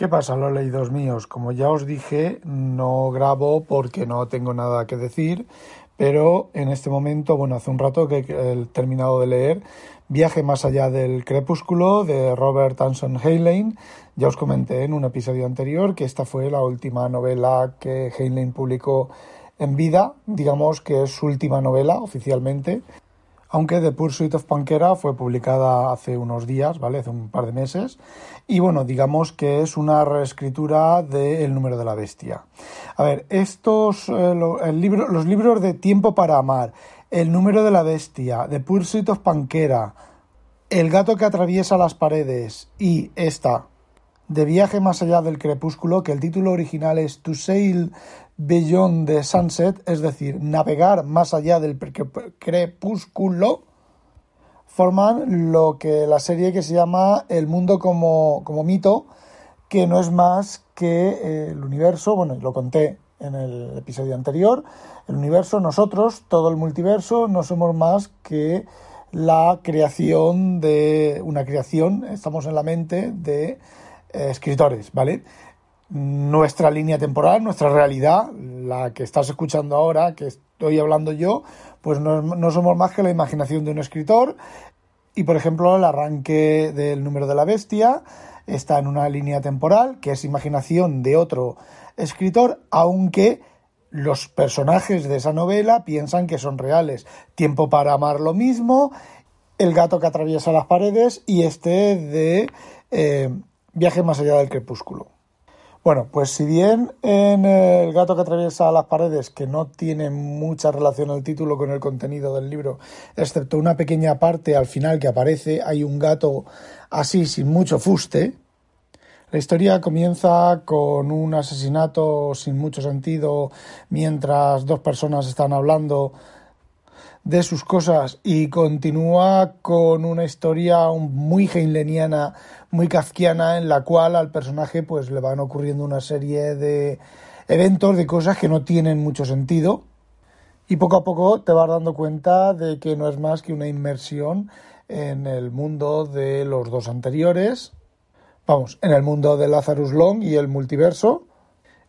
¿Qué pasa, los leídos míos? Como ya os dije, no grabo porque no tengo nada que decir, pero en este momento, bueno, hace un rato que he terminado de leer Viaje más allá del crepúsculo de Robert Anson Heinlein. Ya os comenté en un episodio anterior que esta fue la última novela que Heinlein publicó en vida, digamos que es su última novela oficialmente aunque The Pursuit of Pankera fue publicada hace unos días, ¿vale? Hace un par de meses. Y bueno, digamos que es una reescritura de El número de la bestia. A ver, estos, eh, el libro, los libros de Tiempo para amar, El número de la bestia, The Pursuit of Pankera, El gato que atraviesa las paredes y esta, de viaje más allá del crepúsculo, que el título original es To Sail Beyond the Sunset, es decir, navegar más allá del crepúsculo, forman lo que la serie que se llama El mundo como, como mito, que no es más que eh, el universo, bueno, lo conté en el episodio anterior, el universo, nosotros, todo el multiverso, no somos más que la creación de una creación, estamos en la mente de escritores, ¿vale? Nuestra línea temporal, nuestra realidad, la que estás escuchando ahora, que estoy hablando yo, pues no, no somos más que la imaginación de un escritor. Y por ejemplo, el arranque del número de la bestia está en una línea temporal que es imaginación de otro escritor, aunque los personajes de esa novela piensan que son reales. Tiempo para amar lo mismo, El gato que atraviesa las paredes y este de eh, Viaje más allá del crepúsculo. Bueno, pues si bien en El gato que atraviesa las paredes, que no tiene mucha relación el título con el contenido del libro, excepto una pequeña parte al final que aparece, hay un gato así sin mucho fuste, la historia comienza con un asesinato sin mucho sentido mientras dos personas están hablando de sus cosas y continúa con una historia muy heinleiniana, muy kafkiana, en la cual al personaje pues le van ocurriendo una serie de eventos, de cosas que no tienen mucho sentido y poco a poco te vas dando cuenta de que no es más que una inmersión en el mundo de los dos anteriores, vamos, en el mundo de Lazarus Long y el multiverso.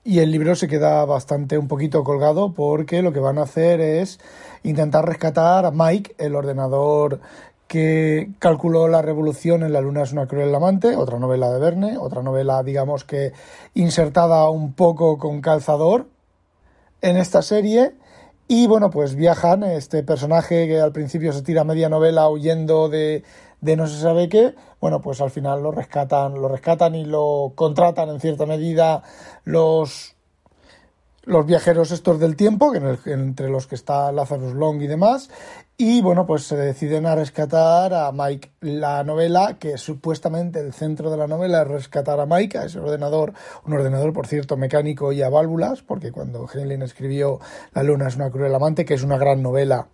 Y el libro se queda bastante un poquito colgado porque lo que van a hacer es intentar rescatar a Mike, el ordenador que calculó la revolución en La luna es una cruel amante, otra novela de Verne, otra novela digamos que insertada un poco con calzador en esta serie. Y bueno, pues viajan, este personaje que al principio se tira media novela huyendo de, de no se sabe qué, bueno, pues al final lo rescatan, lo rescatan y lo contratan en cierta medida. Los los viajeros estos del tiempo, que entre los que está Lazarus Long y demás, y bueno, pues se deciden a rescatar a Mike. La novela, que supuestamente el centro de la novela es rescatar a Mike, a ese ordenador, un ordenador, por cierto, mecánico y a válvulas, porque cuando Heinlein escribió La luna es una cruel amante, que es una gran novela,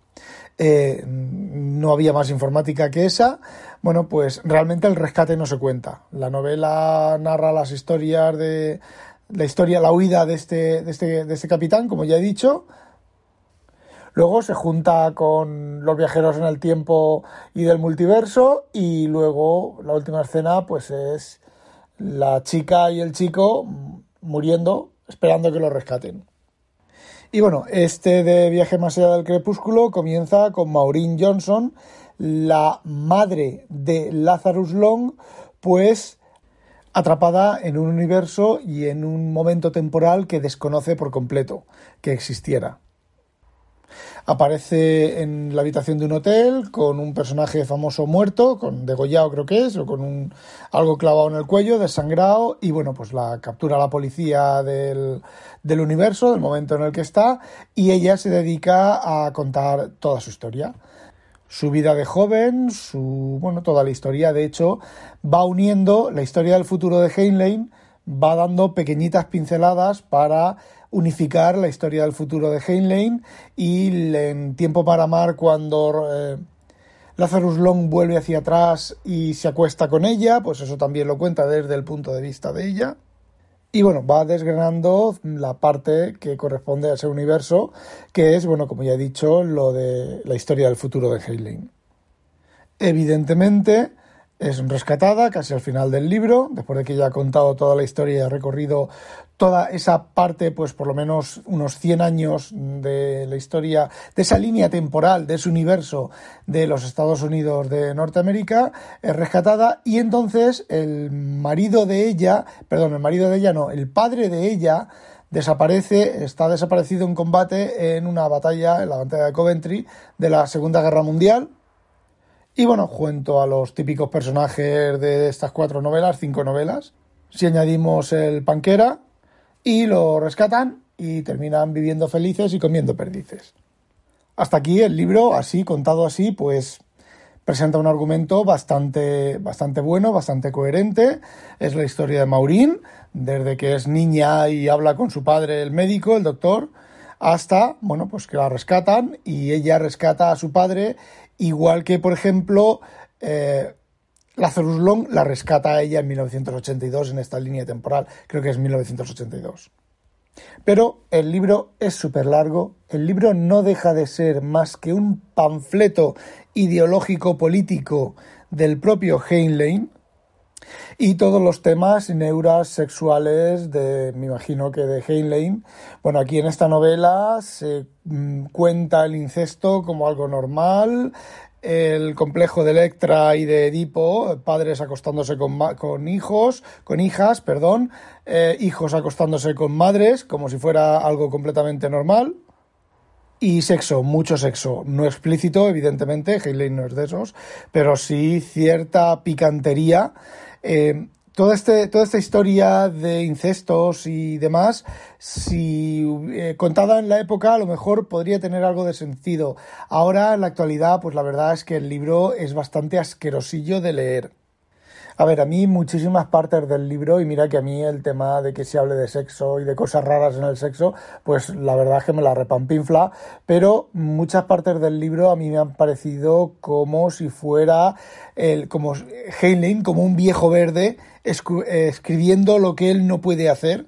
eh, no había más informática que esa. Bueno, pues realmente el rescate no se cuenta. La novela narra las historias de la historia, la huida de este, de este, de este capitán, como ya he dicho. Luego se junta con los viajeros en el tiempo y del multiverso. Y luego la última escena, pues es la chica y el chico muriendo, esperando que lo rescaten. Y bueno, este de Viaje más allá del crepúsculo comienza con Maureen Johnson, la madre de Lazarus Long, pues atrapada en un universo y en un momento temporal que desconoce por completo que existiera. Aparece en la habitación de un hotel con un personaje famoso muerto, con degollado creo que es, o con un, algo clavado en el cuello, desangrado, y bueno, pues la captura la policía del, del universo, del momento en el que está, y ella se dedica a contar toda su historia. Su vida de joven, su bueno, toda la historia. De hecho, va uniendo la historia del futuro de Heinlein, va dando pequeñitas pinceladas para unificar la historia del futuro de Heinlein y en Tiempo para amar cuando eh, Lazarus Long vuelve hacia atrás y se acuesta con ella, pues eso también lo cuenta desde el punto de vista de ella. Y bueno, va desgranando la parte que corresponde a ese universo, que es, bueno, como ya he dicho, lo de la historia del futuro de Heinlein. Evidentemente, es rescatada casi al final del libro, después de que ya ha contado toda la historia y ha recorrido toda esa parte, pues por lo menos unos 100 años de la historia, de esa línea temporal, de ese universo de los Estados Unidos de Norteamérica, es rescatada y entonces el marido de ella, perdón, el marido de ella no, el padre de ella, desaparece, está desaparecido en combate en una batalla, en la batalla de Coventry de la Segunda Guerra Mundial, y bueno, junto a los típicos personajes de estas cuatro novelas, cinco novelas, si añadimos el panquera y lo rescatan y terminan viviendo felices y comiendo perdices. Hasta aquí el libro, así, contado así, pues presenta un argumento bastante, bastante bueno, bastante coherente. Es la historia de Maureen, desde que es niña y habla con su padre, el médico, el doctor, hasta, bueno, pues que la rescatan y ella rescata a su padre Igual que, por ejemplo, eh, Lazarus Long la rescata a ella en 1982 en esta línea temporal, creo que es 1982. Pero el libro es súper largo, el libro no deja de ser más que un panfleto ideológico político del propio Heinlein, y todos los temas neuras sexuales de, me imagino que de Heinlein. Bueno, aquí en esta novela se mm, cuenta el incesto como algo normal, el complejo de Electra y de Edipo, padres acostándose con, con hijos, con hijas, perdón, eh, hijos acostándose con madres, como si fuera algo completamente normal. Y sexo, mucho sexo, no explícito, evidentemente, Heinlein no es de esos, pero sí cierta picantería eh, toda, este, toda esta historia de incestos y demás, si eh, contada en la época, a lo mejor podría tener algo de sentido. Ahora, en la actualidad, pues la verdad es que el libro es bastante asquerosillo de leer. A ver, a mí muchísimas partes del libro, y mira que a mí el tema de que se hable de sexo y de cosas raras en el sexo, pues la verdad es que me la repampinfla, pero muchas partes del libro a mí me han parecido como si fuera el, como Heinlein, como un viejo verde, escribiendo lo que él no puede hacer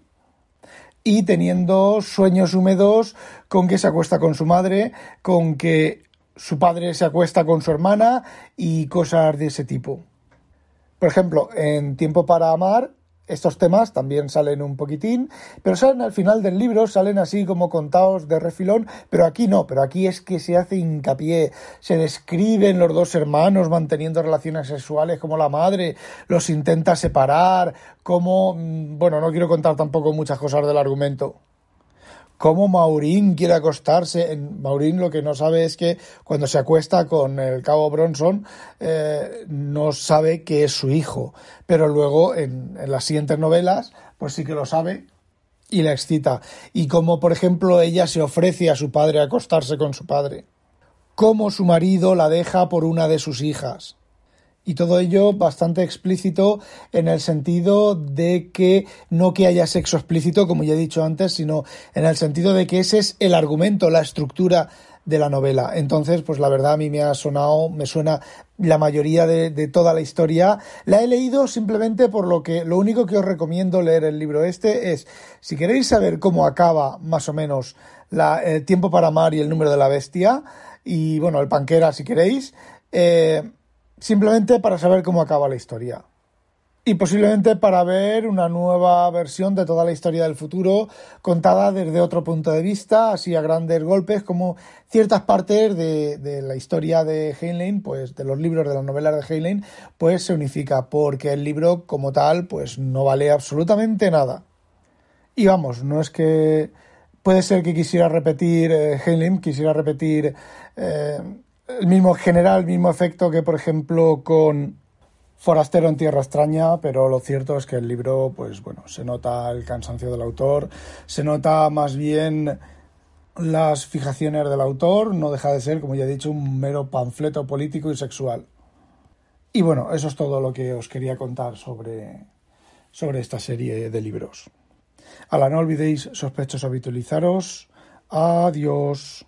y teniendo sueños húmedos con que se acuesta con su madre, con que su padre se acuesta con su hermana y cosas de ese tipo. Por ejemplo, en Tiempo para Amar, estos temas también salen un poquitín, pero salen al final del libro, salen así como contados de refilón, pero aquí no, pero aquí es que se hace hincapié, se describen los dos hermanos manteniendo relaciones sexuales como la madre los intenta separar, como, mm, bueno, no quiero contar tampoco muchas cosas del argumento cómo Maurín quiere acostarse. Maurín lo que no sabe es que cuando se acuesta con el cabo Bronson eh, no sabe que es su hijo, pero luego en, en, las siguientes novelas pues sí que lo sabe y la excita. Y como por ejemplo ella se ofrece a su padre a acostarse con su padre. Cómo su marido la deja por una de sus hijas y todo ello bastante explícito en el sentido de que no que haya sexo explícito, como ya he dicho antes, sino en el sentido de que ese es el argumento, la estructura de la novela. Entonces, pues la verdad a mí me ha sonado, me suena la mayoría de, de, toda la historia. La he leído simplemente por lo que, lo único que os recomiendo leer el libro este es, si queréis saber cómo acaba más o menos la, el tiempo para amar y el número de la bestia, y bueno, el panquera si queréis, eh, simplemente para saber cómo acaba la historia. Y posiblemente para ver una nueva versión de toda la historia del futuro contada desde otro punto de vista, así a grandes golpes, como ciertas partes de, la historia de Heinlein, pues de los libros de las novelas de Heinlein, pues se unifica, porque el libro como tal, pues no vale absolutamente nada. Y vamos, no es que puede ser que quisiera repetir eh, Heinlein, quisiera repetir eh, el mismo general, el mismo efecto que por ejemplo con Forastero en Tierra Extraña, pero lo cierto es que el libro, pues bueno, se nota el cansancio del autor, se nota más bien las fijaciones del autor, no deja de ser, como ya he dicho, un mero panfleto político y sexual. Y bueno, eso es todo lo que os quería contar sobre, sobre esta serie de libros. Ahora no olvidéis, sospechosos, habitualizaros. Adiós.